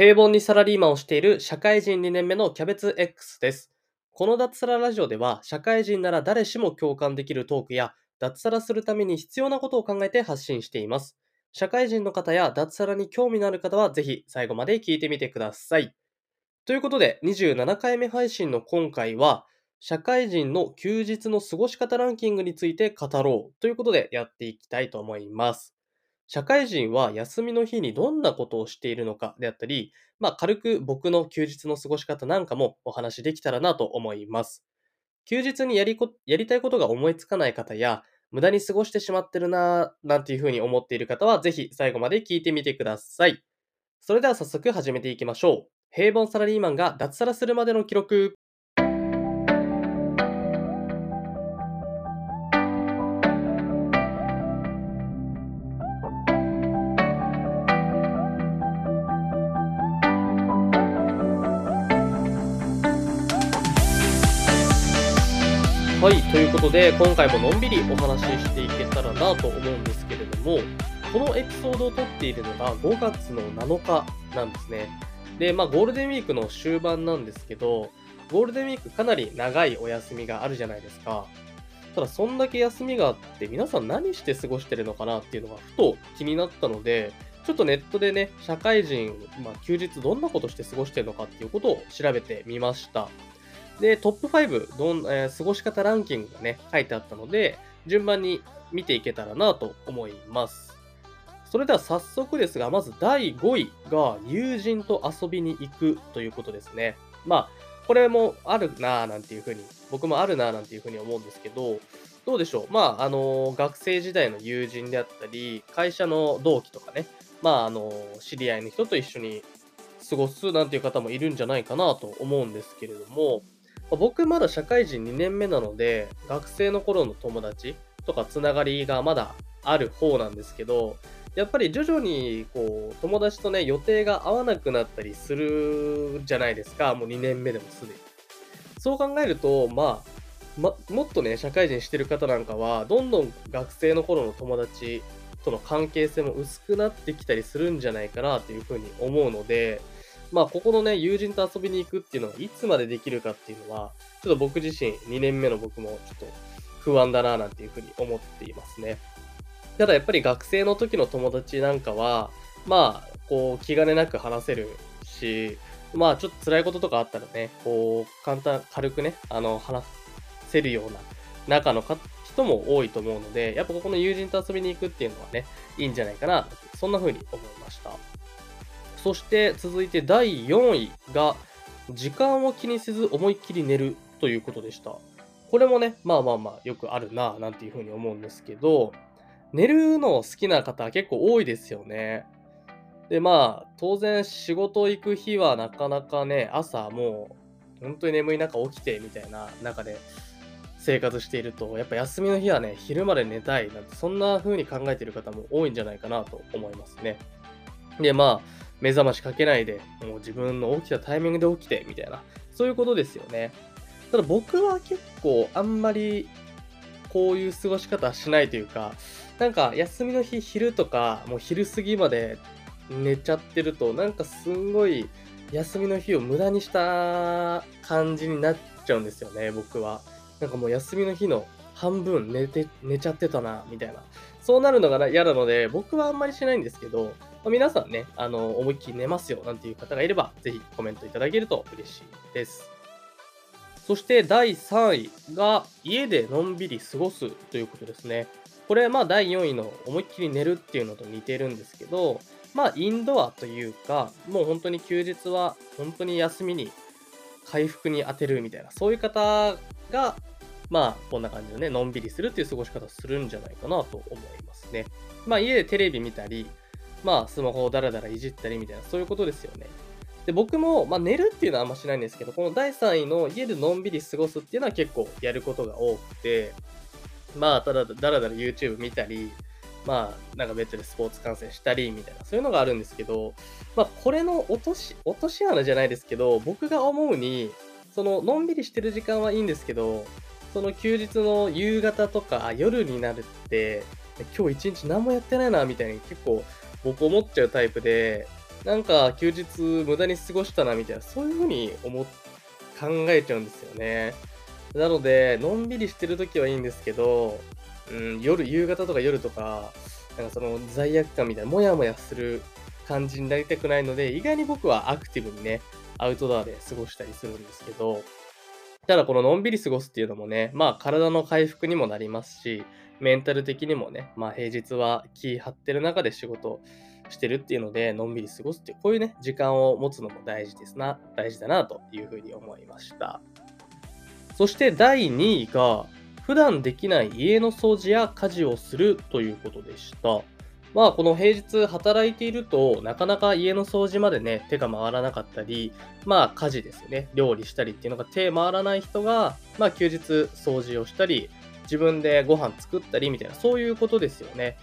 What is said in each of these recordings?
平凡にサラリーマンをしている社会人2年目のキャベツ X です。この脱サララジオでは、社会人なら誰しも共感できるトークや、脱サラするために必要なことを考えて発信しています。社会人の方や脱サラに興味のある方は、ぜひ最後まで聞いてみてください。ということで、27回目配信の今回は、社会人の休日の過ごし方ランキングについて語ろうということでやっていきたいと思います。社会人は休みの日にどんなことをしているのかであったり、まあ軽く僕の休日の過ごし方なんかもお話できたらなと思います。休日にやりこやりたいことが思いつかない方や、無駄に過ごしてしまってるなぁなんていうふうに思っている方は、ぜひ最後まで聞いてみてください。それでは早速始めていきましょう。平凡サラリーマンが脱サラするまでの記録。はい、ということで、今回ものんびりお話ししていけたらなと思うんですけれども、このエピソードを撮っているのが5月の7日なんですね。で、まあゴールデンウィークの終盤なんですけど、ゴールデンウィークかなり長いお休みがあるじゃないですか。ただ、そんだけ休みがあって、皆さん何して過ごしてるのかなっていうのがふと気になったので、ちょっとネットでね、社会人、まあ、休日どんなことして過ごしてるのかっていうことを調べてみました。で、トップ5どん、えー過ごし方ランキングがね、書いてあったので、順番に見ていけたらなと思います。それでは早速ですが、まず第5位が友人と遊びに行くということですね。まあ、これもあるなぁなんていうふうに、僕もあるなぁなんていうふうに思うんですけど、どうでしょう？まあ、あの、学生時代の友人であったり、会社の同期とかね、まあ、あの、知り合いの人と一緒に過ごすなんていう方もいるんじゃないかなと思うんですけれども、僕まだ社会人2年目なので、学生の頃の友達とかつながりがまだある方なんですけど、やっぱり徐々にこう友達とね予定が合わなくなったりするじゃないですか、もう2年目でもすでに。そう考えると、まあ、ま、もっとね、社会人してる方なんかは、どんどん学生の頃の友達との関係性も薄くなってきたりするんじゃないかなというふうに思うので、まあ、ここのね、友人と遊びに行くっていうのがいつまでできるかっていうのは、ちょっと僕自身、2年目の僕もちょっと不安だななんていうふうに思っていますね。ただやっぱり学生の時の友達なんかは、まあ、こう、気兼ねなく話せるし、まあ、ちょっと辛いこととかあったらね、こう、簡単、軽くね、あの、話せるような仲の人も多いと思うので、やっぱここの友人と遊びに行くっていうのはね、いいんじゃないかな、そんな風に思いました。そして続いて第4位が、時間を気にせず思いっきり寝るということでした。これもね、まあまあまあよくあるなぁなんていう風に思うんですけど、寝るの好きな方結構多いですよね。で、まあ、当然仕事行く日はなかなかね、朝もう本当に眠い中起きてみたいな中で生活していると、やっぱ休みの日はね、昼まで寝たいなんて、そんな風に考えてる方も多いんじゃないかなと思いますね。で、まあ、目覚ましかけないで、もう自分の起きたタイミングで起きてみたいな、そういうことですよね。ただ僕は結構あんまりこういう過ごし方はしないというか、なんか休みの日昼とか、もう昼過ぎまで寝ちゃってると、なんかすんごい休みの日を無駄にした感じになっちゃうんですよね、僕は。なんかもう休みの日の半分寝て、寝ちゃってたな、みたいな。そうなるのが嫌なので、僕はあんまりしないんですけど、ま皆さんね、あの、思いっきり寝ますよ、なんていう方がいれば、ぜひコメントいただけると嬉しいです。そして第3位が、家でのんびり過ごすということですね。これ、まあ第4位の思いっきり寝るっていうのと似てるんですけど、まあインドアというか、もう本当に休日は本当に休みに回復に当てるみたいな、そういう方が、まあこんな感じでね、のんびりするっていう過ごし方をするんじゃないかなと思いますね。まあ家でテレビ見たり、まあスマホをダラダラいじったりみたいな、そういうことですよね。で、僕も、まあ寝るっていうのはあんましないんですけど、この第3位の家でのんびり過ごすっていうのは結構やることが多くて、まあただだらだら YouTube 見たり、まあなんかベッドでスポーツ観戦したりみたいな、そういうのがあるんですけど、まあこれの落とし、落とし穴じゃないですけど、僕が思うに、そののんびりしてる時間はいいんですけど、その休日の夕方とか夜になるって、今日一日何もやってないなみたいに結構僕思っちゃうタイプで、なんか休日無駄に過ごしたなみたいな、そういう風に思っ考えちゃうんですよね。なので、のんびりしてる時はいいんですけど、うん、夜、夕方とか夜とか、なんかその罪悪感みたいな、もやもやする感じになりたくないので、意外に僕はアクティブにね、アウトドアで過ごしたりするんですけど、ただこののんびり過ごすっていうのもね、まあ体の回復にもなりますし、メンタル的にもね、まあ平日は気張ってる中で仕事してるっていうので、のんびり過ごすっていう、こういうね、時間を持つのも大事ですな、大事だなというふうに思いました。そして第2位が、普段できない家の掃除や家事をするということでした。まあ、この平日働いているとなかなか家の掃除までね、手が回らなかったり、まあ、家事ですよね。料理したりっていうのが手回らない人が、まあ、休日掃除をしたり、自分でご飯作ったりみたいな、そういうことですよね。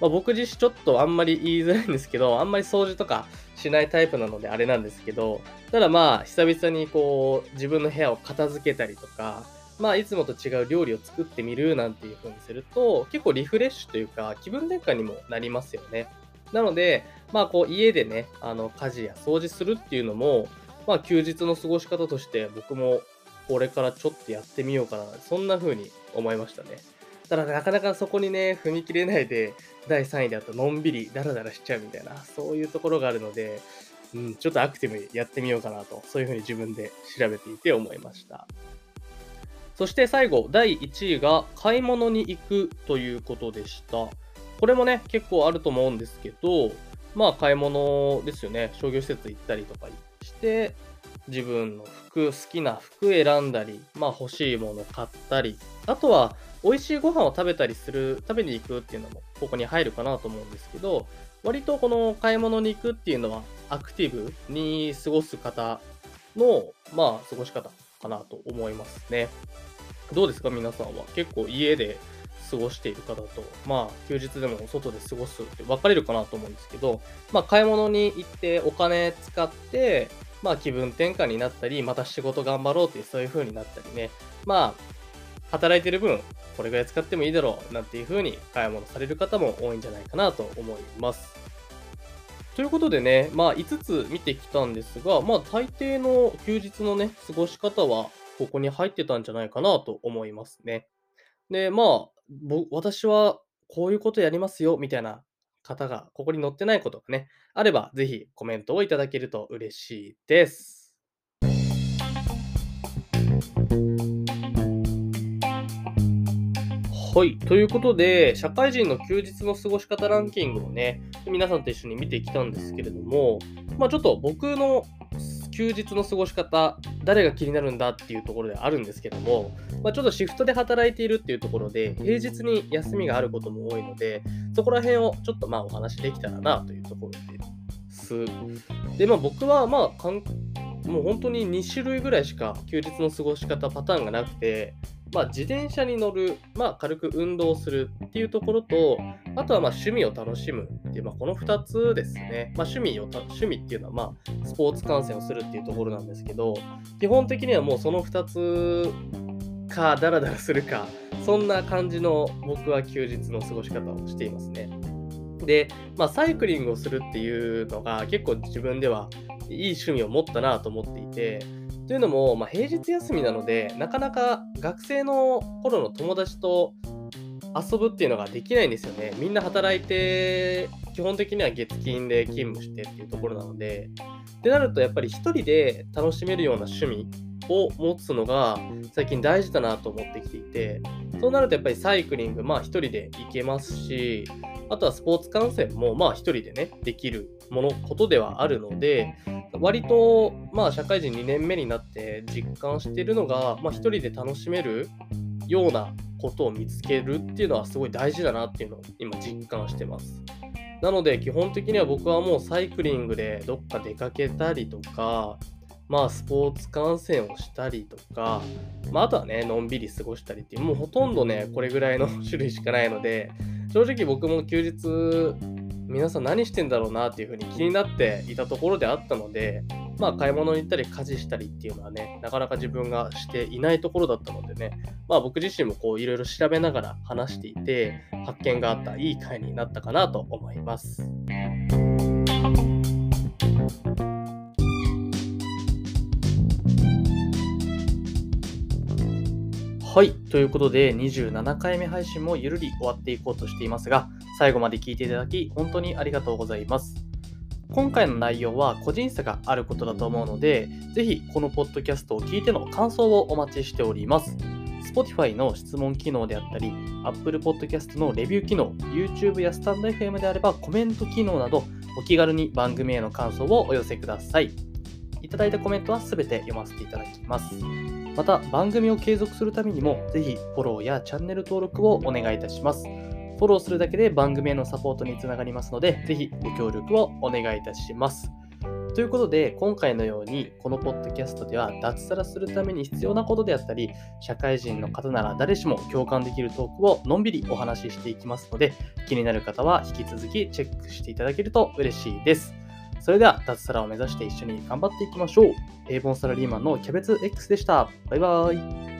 まあ、僕自身ちょっとあんまり言いづらいんですけど、あんまり掃除とかしないタイプなのであれなんですけど、ただまあ、久々にこう、自分の部屋を片付けたりとか、まあ、いつもと違う料理を作ってみるなんていう風にすると、結構リフレッシュというか、気分転換にもなりますよね。なので、まあ、こう、家でね、あの、家事や掃除するっていうのも、まあ、休日の過ごし方として、僕もこれからちょっとやってみようかな、そんな風に思いましたね。ただ、なかなかそこにね、踏み切れないで、第3位であと、のんびり、ダラダラしちゃうみたいな、そういうところがあるので、うん、ちょっとアクティブにやってみようかなと、そういう風に自分で調べていて思いました。そして最後、第1位が買い物に行くということでした。これもね、結構あると思うんですけど、まあ買い物ですよね。商業施設行ったりとかして、自分の服、好きな服選んだり、まあ欲しいもの買ったり、あとは美味しいご飯を食べたりする、食べに行くっていうのもここに入るかなと思うんですけど、割とこの買い物に行くっていうのはアクティブに過ごす方の、まあ過ごし方かなと思いますね。どうですか皆さんは？結構家で過ごしている方と、まあ休日でも外で過ごすって分かれるかなと思うんですけど、まあ買い物に行ってお金使って、まあ気分転換になったり、また仕事頑張ろうっていうそういう風になったりね、まあ働いてる分、これぐらい使ってもいいだろうなんていう風に買い物される方も多いんじゃないかなと思います。ということでね、まあ5つ見てきたんですが、まあ大抵の休日のね、過ごし方はここに入ってたんじゃないかなと思いますね。で、まあ、私はこういうことやりますよみたいな方がここに載ってないことがね、あればぜひコメントをいただけると嬉しいです。はい。ということで、社会人の休日の過ごし方ランキングをね、皆さんと一緒に見てきたんですけれども、まあちょっと僕の休日の過ごし方、誰が気になるんだっていうところであるんですけども、まあ、ちょっとシフトで働いているっていうところで、平日に休みがあることも多いので、そこら辺をちょっとまあお話できたらなというところです。で、まあ僕はまあ、もう本当に2種類ぐらいしか休日の過ごし方パターンがなくて、まあ、自転車に乗る、まあ、軽く運動するっていうところと、あとはまあ趣味を楽しむっていう、まあ、この2つですね。まあ、趣味を趣味っていうのは、まあ、スポーツ観戦をするっていうところなんですけど、基本的にはもうその2つか、ダラダラするか、そんな感じの僕は休日の過ごし方をしていますね。で、まあ、サイクリングをするっていうのが結構自分ではいい趣味を持ったなと思っていて、というのも、まあ、平日休みなので、なかなか学生の頃の友達と遊ぶっていうのができないんですよね。みんな働いて、基本的には月金で勤務してっていうところなので、ってなるとやっぱり一人で楽しめるような趣味を持つのが最近大事だなと思ってきていて、そうなるとやっぱりサイクリング、まあ一人で行けますし、あとはスポーツ観戦もまあ一人でね、できるもの、ことではあるので、割とまあ社会人2年目になって実感しているのが、まあ一人で楽しめるようなことを見つけるっていうのはすごい大事だなっていうのを今実感してます。なので基本的には僕はもうサイクリングでどっか出かけたりとか、まあスポーツ観戦をしたりとか、まああとはね、のんびり過ごしたりっていう、もうほとんどね、これぐらいの 種類しかないので、正直僕も休日、皆さん何してんだろうなっていうふうに気になっていたところであったので、まあ買い物に行ったり家事したりっていうのはね、なかなか自分がしていないところだったのでね、まあ僕自身もこういろいろ調べながら話していて、発見があったいい回になったかなと思います。はい。ということで、27回目配信もゆるり終わっていこうとしていますが、最後まで聞いていただき、本当にありがとうございます。今回の内容は個人差があることだと思うので、ぜひこのポッドキャストを聞いての感想をお待ちしております。Spotify の質問機能であったり、Apple Podcast のレビュー機能、YouTube やスタンド FM であればコメント機能など、お気軽に番組への感想をお寄せください。いただいたコメントはすべて読ませていただきます。また、番組を継続するためにも、ぜひフォローやチャンネル登録をお願いいたします。フォローするだけで番組へのサポートにつながりますので、ぜひご協力をお願いいたします。ということで、今回のように、このポッドキャストでは、脱サラするために必要なことであったり、社会人の方なら誰しも共感できるトークをのんびりお話ししていきますので、気になる方は引き続きチェックしていただけると嬉しいです。それでは、脱サラを目指して一緒に頑張っていきましょう。平凡サラリーマンのキャベツ X でした。バイバーイ。